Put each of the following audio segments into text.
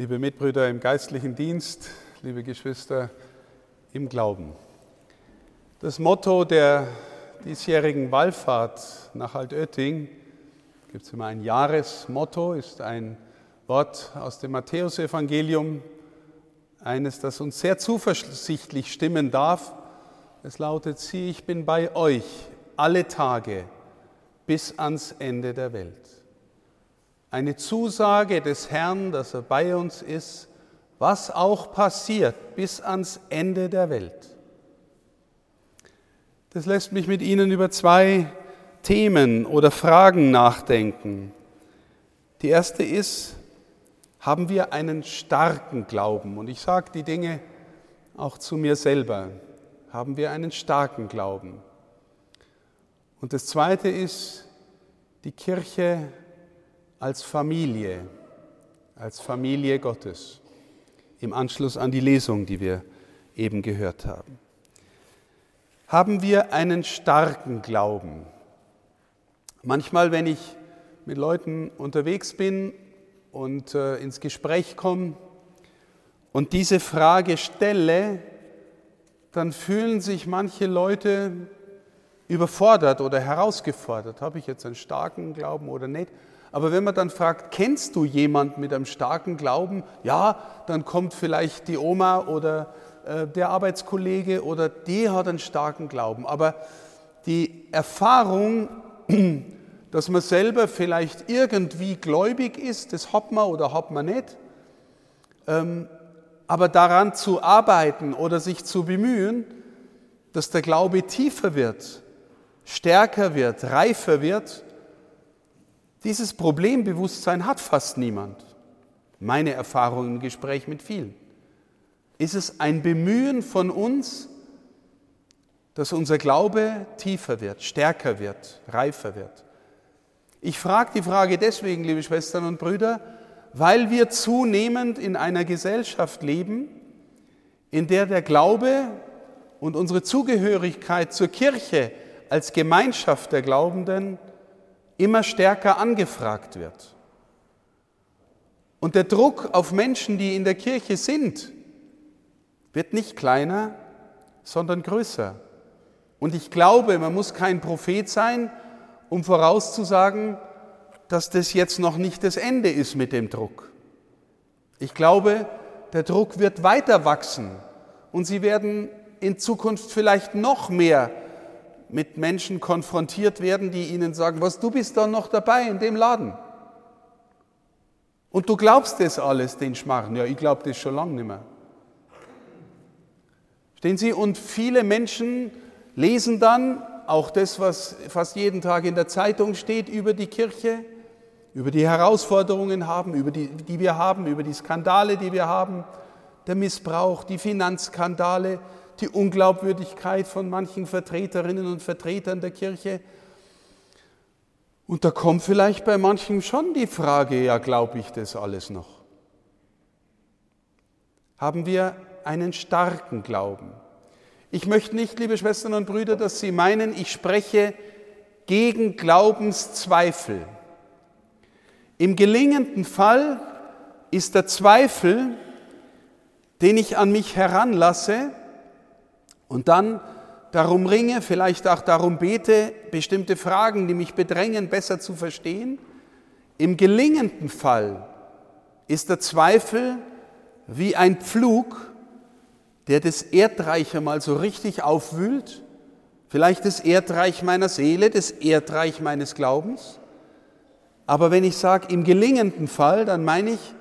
liebe Mitbrüder im geistlichen Dienst, liebe Geschwister im Glauben. Das Motto der diesjährigen Wallfahrt nach Altötting, gibt es immer ein Jahresmotto, ist ein Wort aus dem Matthäusevangelium, eines, das uns sehr zuversichtlich stimmen darf. Es lautet, sieh, ich bin bei euch alle Tage bis ans Ende der Welt eine Zusage des Herrn, dass er bei uns ist, was auch passiert bis ans Ende der Welt. Das lässt mich mit Ihnen über zwei Themen oder Fragen nachdenken. Die erste ist, haben wir einen starken Glauben? Und ich sage die Dinge auch zu mir selber. Haben wir einen starken Glauben? Und das zweite ist, die Kirche als Familie, als Familie Gottes, im Anschluss an die Lesung, die wir eben gehört haben. Haben wir einen starken Glauben? Manchmal, wenn ich mit Leuten unterwegs bin und äh, ins Gespräch komme und diese Frage stelle, dann fühlen sich manche Leute überfordert oder herausgefordert. Habe ich jetzt einen starken Glauben oder nicht? Aber wenn man dann fragt, kennst du jemanden mit einem starken Glauben? Ja, dann kommt vielleicht die Oma oder äh, der Arbeitskollege oder die hat einen starken Glauben. Aber die Erfahrung, dass man selber vielleicht irgendwie gläubig ist, das hat man oder hat man nicht. Ähm, aber daran zu arbeiten oder sich zu bemühen, dass der Glaube tiefer wird, stärker wird, reifer wird, dieses Problembewusstsein hat fast niemand. Meine Erfahrung im Gespräch mit vielen. Ist es ein Bemühen von uns, dass unser Glaube tiefer wird, stärker wird, reifer wird? Ich frage die Frage deswegen, liebe Schwestern und Brüder, weil wir zunehmend in einer Gesellschaft leben, in der der Glaube und unsere Zugehörigkeit zur Kirche als Gemeinschaft der Glaubenden immer stärker angefragt wird. Und der Druck auf Menschen, die in der Kirche sind, wird nicht kleiner, sondern größer. Und ich glaube, man muss kein Prophet sein, um vorauszusagen, dass das jetzt noch nicht das Ende ist mit dem Druck. Ich glaube, der Druck wird weiter wachsen und sie werden in Zukunft vielleicht noch mehr mit Menschen konfrontiert werden, die ihnen sagen, was du bist da noch dabei in dem Laden. Und du glaubst das alles, den Schmarrn. Ja, ich glaube das schon lange nicht mehr. Stehen Sie? Und viele Menschen lesen dann auch das, was fast jeden Tag in der Zeitung steht über die Kirche, über die Herausforderungen haben, über die, die wir haben, über die Skandale, die wir haben, der Missbrauch, die Finanzskandale, die Unglaubwürdigkeit von manchen Vertreterinnen und Vertretern der Kirche. Und da kommt vielleicht bei manchen schon die Frage, ja, glaube ich das alles noch? Haben wir einen starken Glauben? Ich möchte nicht, liebe Schwestern und Brüder, dass Sie meinen, ich spreche gegen Glaubenszweifel. Im gelingenden Fall ist der Zweifel, den ich an mich heranlasse, und dann darum ringe, vielleicht auch darum bete, bestimmte Fragen, die mich bedrängen, besser zu verstehen. Im gelingenden Fall ist der Zweifel wie ein Pflug, der das Erdreich einmal so richtig aufwühlt, vielleicht das Erdreich meiner Seele, das Erdreich meines Glaubens. Aber wenn ich sage im gelingenden Fall, dann meine ich,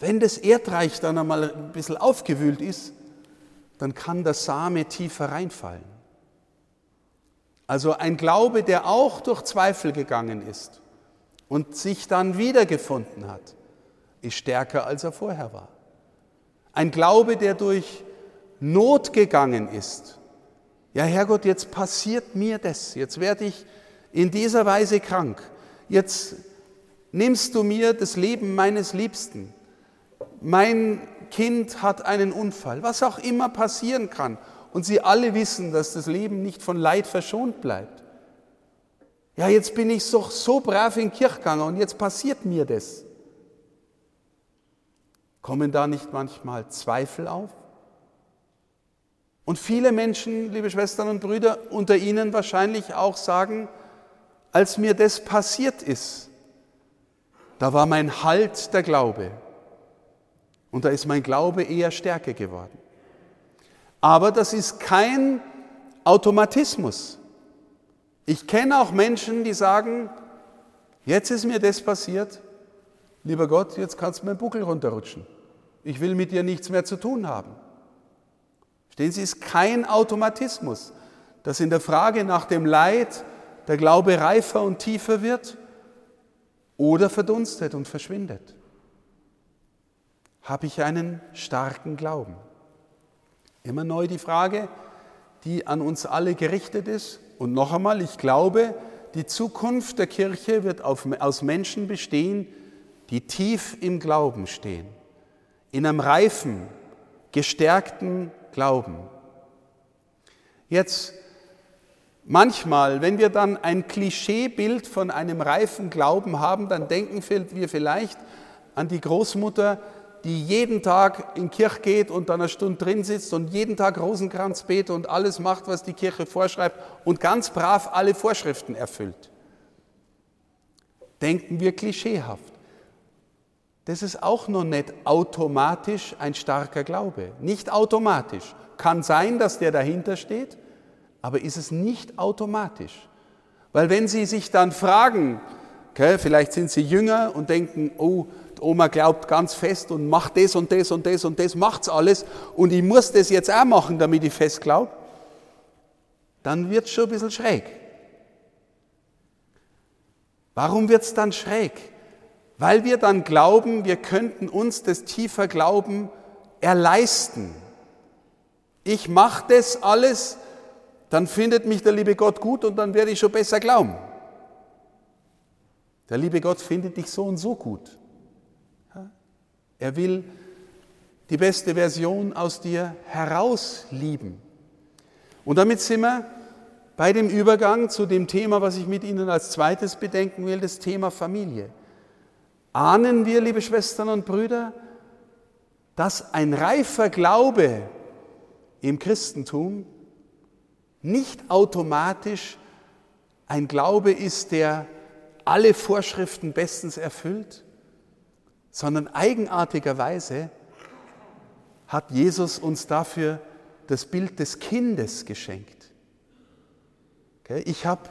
wenn das Erdreich dann einmal ein bisschen aufgewühlt ist, dann kann der Same tiefer reinfallen. Also ein Glaube, der auch durch Zweifel gegangen ist und sich dann wiedergefunden hat, ist stärker, als er vorher war. Ein Glaube, der durch Not gegangen ist. Ja, Herrgott, jetzt passiert mir das. Jetzt werde ich in dieser Weise krank. Jetzt nimmst du mir das Leben meines Liebsten. Mein Kind hat einen Unfall, was auch immer passieren kann. Und sie alle wissen, dass das Leben nicht von Leid verschont bleibt. Ja, jetzt bin ich so, so brav in Kirchgang und jetzt passiert mir das. Kommen da nicht manchmal Zweifel auf? Und viele Menschen, liebe Schwestern und Brüder, unter Ihnen wahrscheinlich auch sagen, als mir das passiert ist, da war mein Halt der Glaube. Und da ist mein Glaube eher stärker geworden. Aber das ist kein Automatismus. Ich kenne auch Menschen, die sagen, jetzt ist mir das passiert, lieber Gott, jetzt kannst du mir den Buckel runterrutschen. Ich will mit dir nichts mehr zu tun haben. Stehen Sie, es ist kein Automatismus, dass in der Frage nach dem Leid der Glaube reifer und tiefer wird oder verdunstet und verschwindet. Habe ich einen starken Glauben? Immer neu die Frage, die an uns alle gerichtet ist. Und noch einmal, ich glaube, die Zukunft der Kirche wird aus Menschen bestehen, die tief im Glauben stehen, in einem reifen, gestärkten Glauben. Jetzt, manchmal, wenn wir dann ein Klischeebild von einem reifen Glauben haben, dann denken wir vielleicht an die Großmutter, die jeden Tag in Kirche geht und dann eine Stunde drin sitzt und jeden Tag Rosenkranz betet und alles macht, was die Kirche vorschreibt und ganz brav alle Vorschriften erfüllt. Denken wir klischeehaft. Das ist auch noch nicht automatisch ein starker Glaube. Nicht automatisch. Kann sein, dass der dahinter steht, aber ist es nicht automatisch. Weil wenn Sie sich dann fragen, okay, vielleicht sind Sie jünger und denken, oh, Oma glaubt ganz fest und macht das und das und das und das, macht's alles und ich muss das jetzt auch machen, damit ich fest glaube, dann wird es schon ein bisschen schräg. Warum wird es dann schräg? Weil wir dann glauben, wir könnten uns das tiefer Glauben erleisten. Ich mache das alles, dann findet mich der liebe Gott gut und dann werde ich schon besser glauben. Der liebe Gott findet dich so und so gut. Er will die beste Version aus dir herauslieben. Und damit sind wir bei dem Übergang zu dem Thema, was ich mit Ihnen als zweites bedenken will, das Thema Familie. Ahnen wir, liebe Schwestern und Brüder, dass ein reifer Glaube im Christentum nicht automatisch ein Glaube ist, der alle Vorschriften bestens erfüllt, sondern eigenartigerweise hat Jesus uns dafür das Bild des Kindes geschenkt. Ich habe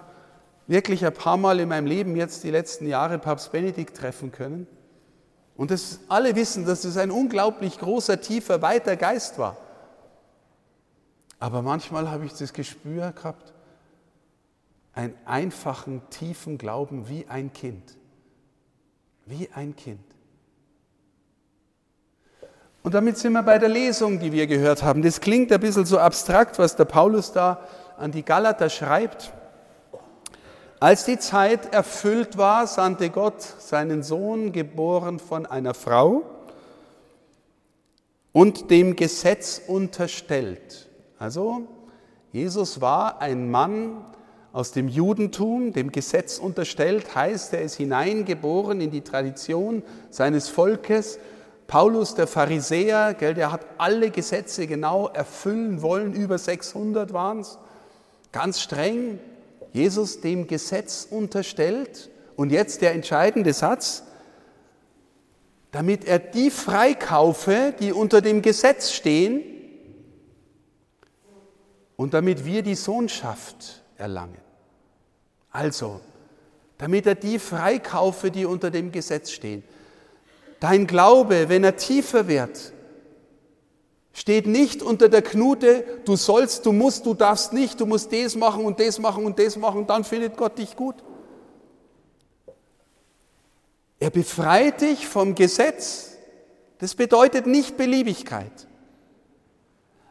wirklich ein paar Mal in meinem Leben jetzt die letzten Jahre Papst Benedikt treffen können. Und das, alle wissen, dass es ein unglaublich großer, tiefer, weiter Geist war. Aber manchmal habe ich das Gespür gehabt, einen einfachen, tiefen Glauben wie ein Kind. Wie ein Kind. Und damit sind wir bei der Lesung, die wir gehört haben. Das klingt ein bisschen so abstrakt, was der Paulus da an die Galater schreibt. Als die Zeit erfüllt war, sandte Gott seinen Sohn, geboren von einer Frau und dem Gesetz unterstellt. Also, Jesus war ein Mann aus dem Judentum, dem Gesetz unterstellt, heißt, er ist hineingeboren in die Tradition seines Volkes, Paulus, der Pharisäer, gell, der hat alle Gesetze genau erfüllen wollen, über 600 waren es, ganz streng, Jesus dem Gesetz unterstellt. Und jetzt der entscheidende Satz, damit er die freikaufe, die unter dem Gesetz stehen, und damit wir die Sohnschaft erlangen. Also, damit er die freikaufe, die unter dem Gesetz stehen. Dein Glaube, wenn er tiefer wird, steht nicht unter der Knute, du sollst, du musst, du darfst nicht, du musst das machen und das machen und das machen, dann findet Gott dich gut. Er befreit dich vom Gesetz. Das bedeutet nicht Beliebigkeit.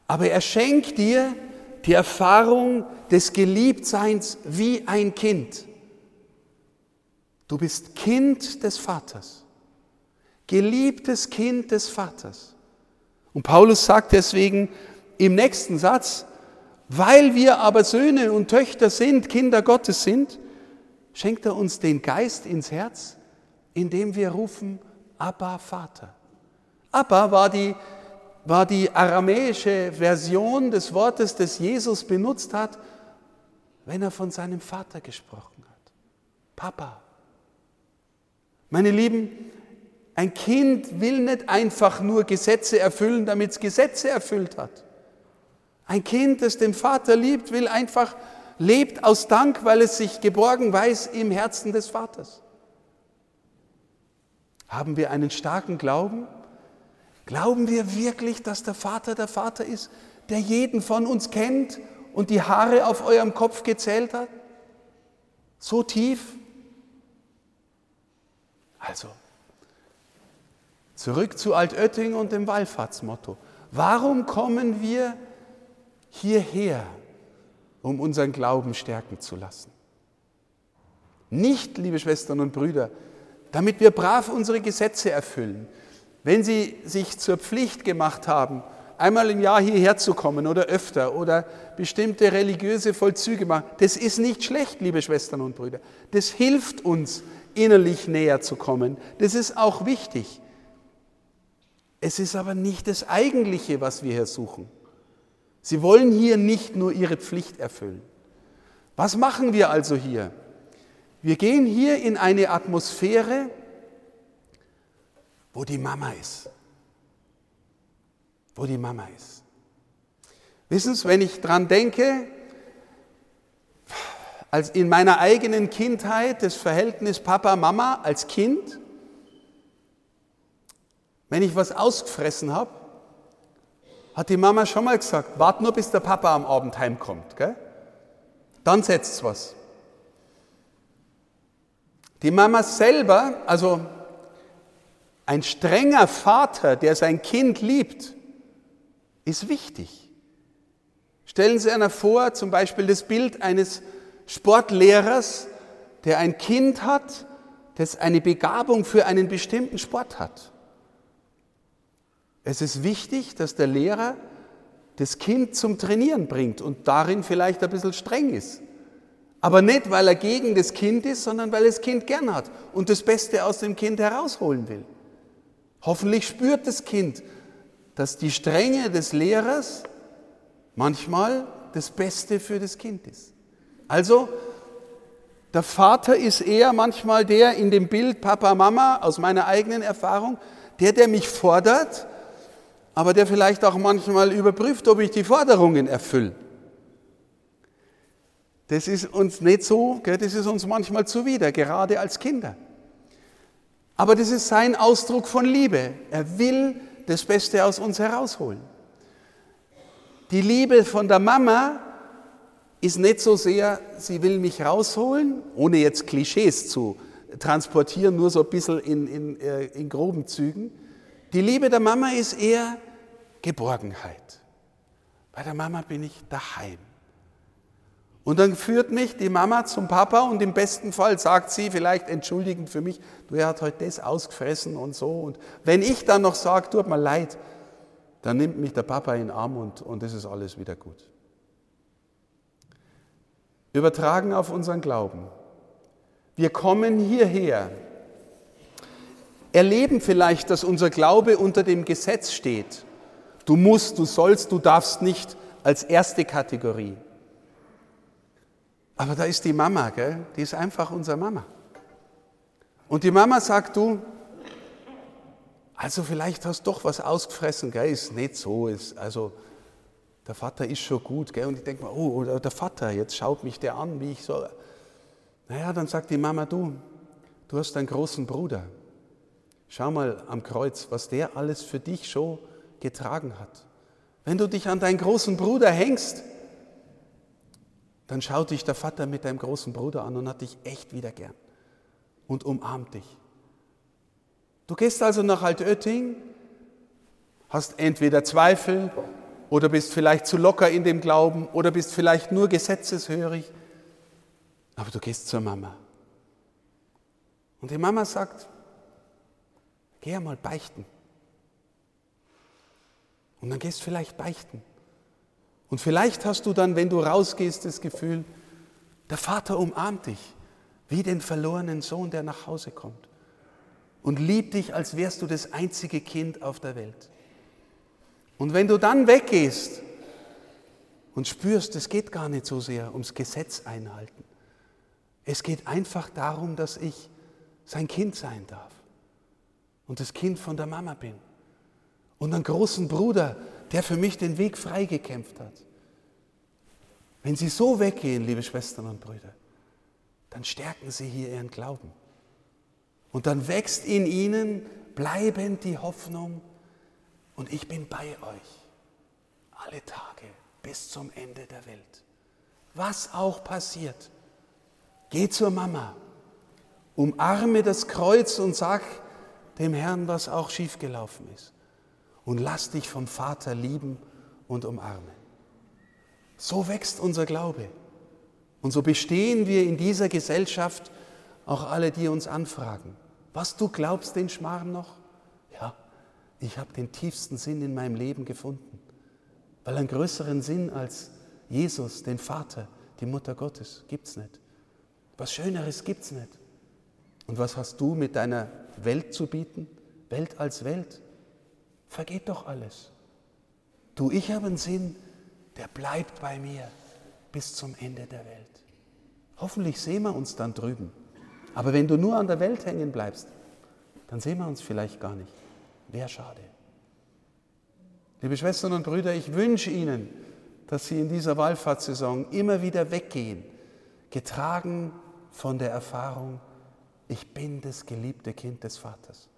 Aber er schenkt dir die Erfahrung des Geliebtseins wie ein Kind. Du bist Kind des Vaters geliebtes Kind des Vaters. Und Paulus sagt deswegen im nächsten Satz, weil wir aber Söhne und Töchter sind, Kinder Gottes sind, schenkt er uns den Geist ins Herz, indem wir rufen, Abba Vater. Abba war die, war die aramäische Version des Wortes, das Jesus benutzt hat, wenn er von seinem Vater gesprochen hat. Papa. Meine Lieben, ein Kind will nicht einfach nur Gesetze erfüllen, damit es Gesetze erfüllt hat. Ein Kind, das den Vater liebt, will einfach, lebt aus Dank, weil es sich geborgen weiß im Herzen des Vaters. Haben wir einen starken Glauben? Glauben wir wirklich, dass der Vater der Vater ist, der jeden von uns kennt und die Haare auf eurem Kopf gezählt hat? So tief? Also, zurück zu Altötting und dem Wallfahrtsmotto. Warum kommen wir hierher, um unseren Glauben stärken zu lassen? Nicht, liebe Schwestern und Brüder, damit wir brav unsere Gesetze erfüllen. Wenn Sie sich zur Pflicht gemacht haben, einmal im Jahr hierher zu kommen oder öfter oder bestimmte religiöse Vollzüge machen, das ist nicht schlecht, liebe Schwestern und Brüder. Das hilft uns, innerlich näher zu kommen. Das ist auch wichtig. Es ist aber nicht das Eigentliche, was wir hier suchen. Sie wollen hier nicht nur ihre Pflicht erfüllen. Was machen wir also hier? Wir gehen hier in eine Atmosphäre, wo die Mama ist. Wo die Mama ist. Wissen Sie, wenn ich dran denke, als in meiner eigenen Kindheit das Verhältnis Papa-Mama als Kind, wenn ich was ausgefressen habe, hat die Mama schon mal gesagt, wart nur bis der Papa am Abend heimkommt. Gell? Dann setzt was. Die Mama selber, also ein strenger Vater, der sein Kind liebt, ist wichtig. Stellen Sie einer vor, zum Beispiel das Bild eines Sportlehrers, der ein Kind hat, das eine Begabung für einen bestimmten Sport hat. Es ist wichtig, dass der Lehrer das Kind zum Trainieren bringt und darin vielleicht ein bisschen streng ist. Aber nicht, weil er gegen das Kind ist, sondern weil er das Kind gern hat und das Beste aus dem Kind herausholen will. Hoffentlich spürt das Kind, dass die Strenge des Lehrers manchmal das Beste für das Kind ist. Also, der Vater ist eher manchmal der in dem Bild Papa, Mama, aus meiner eigenen Erfahrung, der, der mich fordert, aber der vielleicht auch manchmal überprüft, ob ich die Forderungen erfülle. Das ist uns nicht so, das ist uns manchmal zuwider, gerade als Kinder. Aber das ist sein Ausdruck von Liebe. Er will das Beste aus uns herausholen. Die Liebe von der Mama ist nicht so sehr, sie will mich rausholen, ohne jetzt Klischees zu transportieren, nur so ein bisschen in, in, äh, in groben Zügen. Die Liebe der Mama ist eher Geborgenheit. Bei der Mama bin ich daheim. Und dann führt mich die Mama zum Papa und im besten Fall sagt sie vielleicht entschuldigend für mich, du, er hat heute das ausgefressen und so. Und wenn ich dann noch sage, tut mir leid, dann nimmt mich der Papa in den Arm und, und das ist alles wieder gut. Übertragen auf unseren Glauben. Wir kommen hierher, erleben vielleicht, dass unser Glaube unter dem Gesetz steht. Du musst, du sollst, du darfst nicht als erste Kategorie. Aber da ist die Mama, gell? die ist einfach unsere Mama. Und die Mama sagt, du, also vielleicht hast du doch was ausgefressen, gell? ist nicht so. Ist, also der Vater ist schon gut. Gell? Und ich denke mir, oh, der Vater, jetzt schaut mich der an, wie ich so. Naja, dann sagt die Mama, du, du hast einen großen Bruder. Schau mal am Kreuz, was der alles für dich schon getragen hat. Wenn du dich an deinen großen Bruder hängst, dann schaut dich der Vater mit deinem großen Bruder an und hat dich echt wieder gern und umarmt dich. Du gehst also nach Altötting, hast entweder Zweifel oder bist vielleicht zu locker in dem Glauben oder bist vielleicht nur gesetzeshörig, aber du gehst zur Mama. Und die Mama sagt, geh einmal beichten. Und dann gehst du vielleicht beichten. Und vielleicht hast du dann, wenn du rausgehst, das Gefühl, der Vater umarmt dich, wie den verlorenen Sohn, der nach Hause kommt. und liebt dich, als wärst du das einzige Kind auf der Welt. Und wenn du dann weggehst und spürst, es geht gar nicht so sehr ums Gesetz einhalten, es geht einfach darum, dass ich sein Kind sein darf und das Kind von der Mama bin und einen großen Bruder, der für mich den Weg freigekämpft hat. Wenn Sie so weggehen, liebe Schwestern und Brüder, dann stärken Sie hier Ihren Glauben. Und dann wächst in Ihnen bleibend die Hoffnung, und ich bin bei euch alle Tage bis zum Ende der Welt. Was auch passiert, geh zur Mama, umarme das Kreuz und sag dem Herrn, was auch schiefgelaufen ist. Und lass dich vom Vater lieben und umarmen. So wächst unser Glaube. Und so bestehen wir in dieser Gesellschaft auch alle, die uns anfragen. Was du glaubst, den Schmarrn noch? Ja, ich habe den tiefsten Sinn in meinem Leben gefunden. Weil einen größeren Sinn als Jesus, den Vater, die Mutter Gottes, gibt es nicht. Was Schöneres gibt es nicht. Und was hast du mit deiner Welt zu bieten? Welt als Welt. Vergeht doch alles. Du, ich habe einen Sinn, der bleibt bei mir bis zum Ende der Welt. Hoffentlich sehen wir uns dann drüben. Aber wenn du nur an der Welt hängen bleibst, dann sehen wir uns vielleicht gar nicht. Wäre schade. Liebe Schwestern und Brüder, ich wünsche Ihnen, dass Sie in dieser Wallfahrtssaison immer wieder weggehen, getragen von der Erfahrung, ich bin das geliebte Kind des Vaters.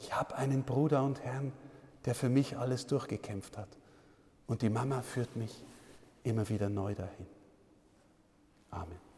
Ich habe einen Bruder und Herrn, der für mich alles durchgekämpft hat. Und die Mama führt mich immer wieder neu dahin. Amen.